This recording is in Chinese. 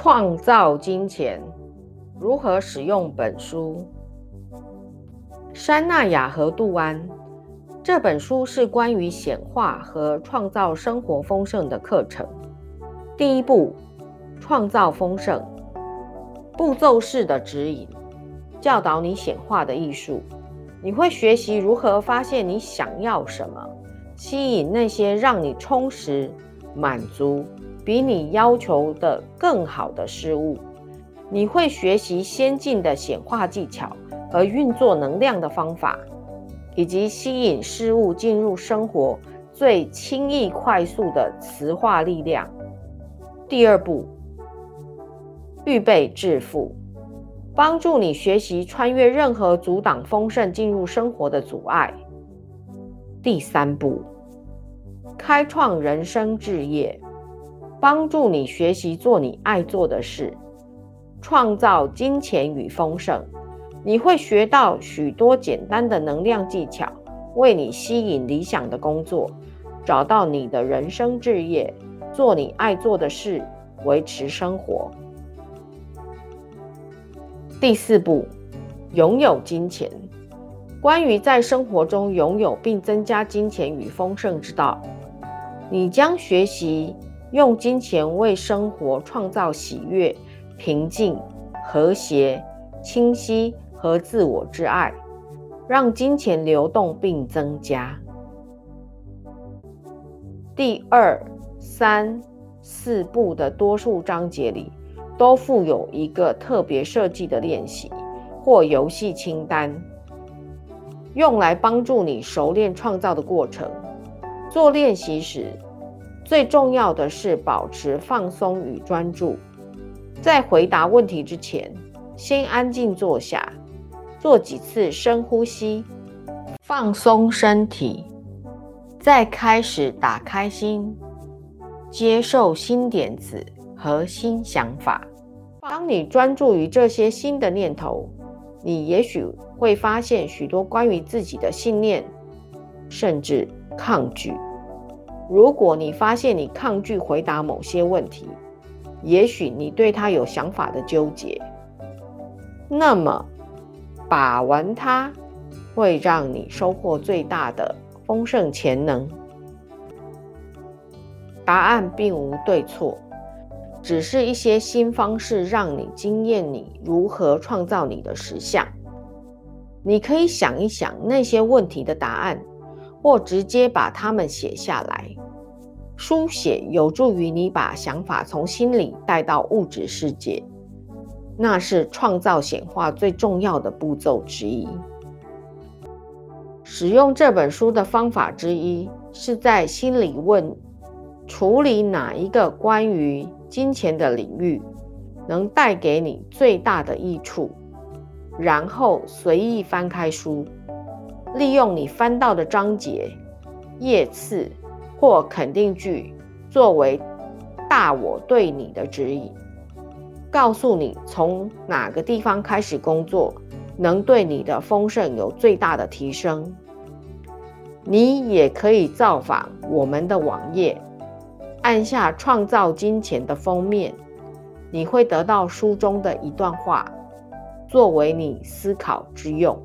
创造金钱，如何使用本书？山纳雅和杜安这本书是关于显化和创造生活丰盛的课程。第一步，创造丰盛，步骤式的指引，教导你显化的艺术。你会学习如何发现你想要什么，吸引那些让你充实、满足。比你要求的更好的事物，你会学习先进的显化技巧和运作能量的方法，以及吸引事物进入生活最轻易快速的磁化力量。第二步，预备致富，帮助你学习穿越任何阻挡丰盛进入生活的阻碍。第三步，开创人生置业。帮助你学习做你爱做的事，创造金钱与丰盛。你会学到许多简单的能量技巧，为你吸引理想的工作，找到你的人生置业，做你爱做的事，维持生活。第四步，拥有金钱。关于在生活中拥有并增加金钱与丰盛之道，你将学习。用金钱为生活创造喜悦、平静、和谐、清晰和自我之爱，让金钱流动并增加。第二、三、四部的多数章节里，都附有一个特别设计的练习或游戏清单，用来帮助你熟练创造的过程。做练习时。最重要的是保持放松与专注。在回答问题之前，先安静坐下，做几次深呼吸，放松身体，再开始打开心，接受新点子和新想法。当你专注于这些新的念头，你也许会发现许多关于自己的信念，甚至抗拒。如果你发现你抗拒回答某些问题，也许你对他有想法的纠结，那么把玩它会让你收获最大的丰盛潜能。答案并无对错，只是一些新方式让你惊艳你如何创造你的实相。你可以想一想那些问题的答案。或直接把它们写下来，书写有助于你把想法从心里带到物质世界，那是创造显化最重要的步骤之一。使用这本书的方法之一是在心里问：处理哪一个关于金钱的领域能带给你最大的益处？然后随意翻开书。利用你翻到的章节、页次或肯定句作为大我对你的指引，告诉你从哪个地方开始工作能对你的丰盛有最大的提升。你也可以造访我们的网页，按下“创造金钱”的封面，你会得到书中的一段话，作为你思考之用。